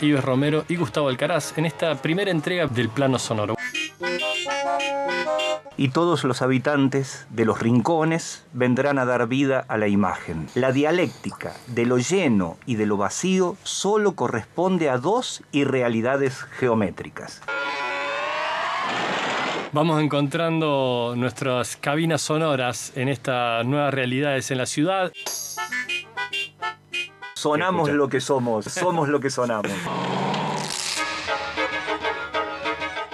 Ives Romero y Gustavo Alcaraz en esta primera entrega del plano sonoro. Y todos los habitantes de los rincones vendrán a dar vida a la imagen. La dialéctica de lo lleno y de lo vacío solo corresponde a dos irrealidades geométricas. Vamos encontrando nuestras cabinas sonoras en estas nuevas realidades en la ciudad. Sonamos lo que somos, somos lo que sonamos.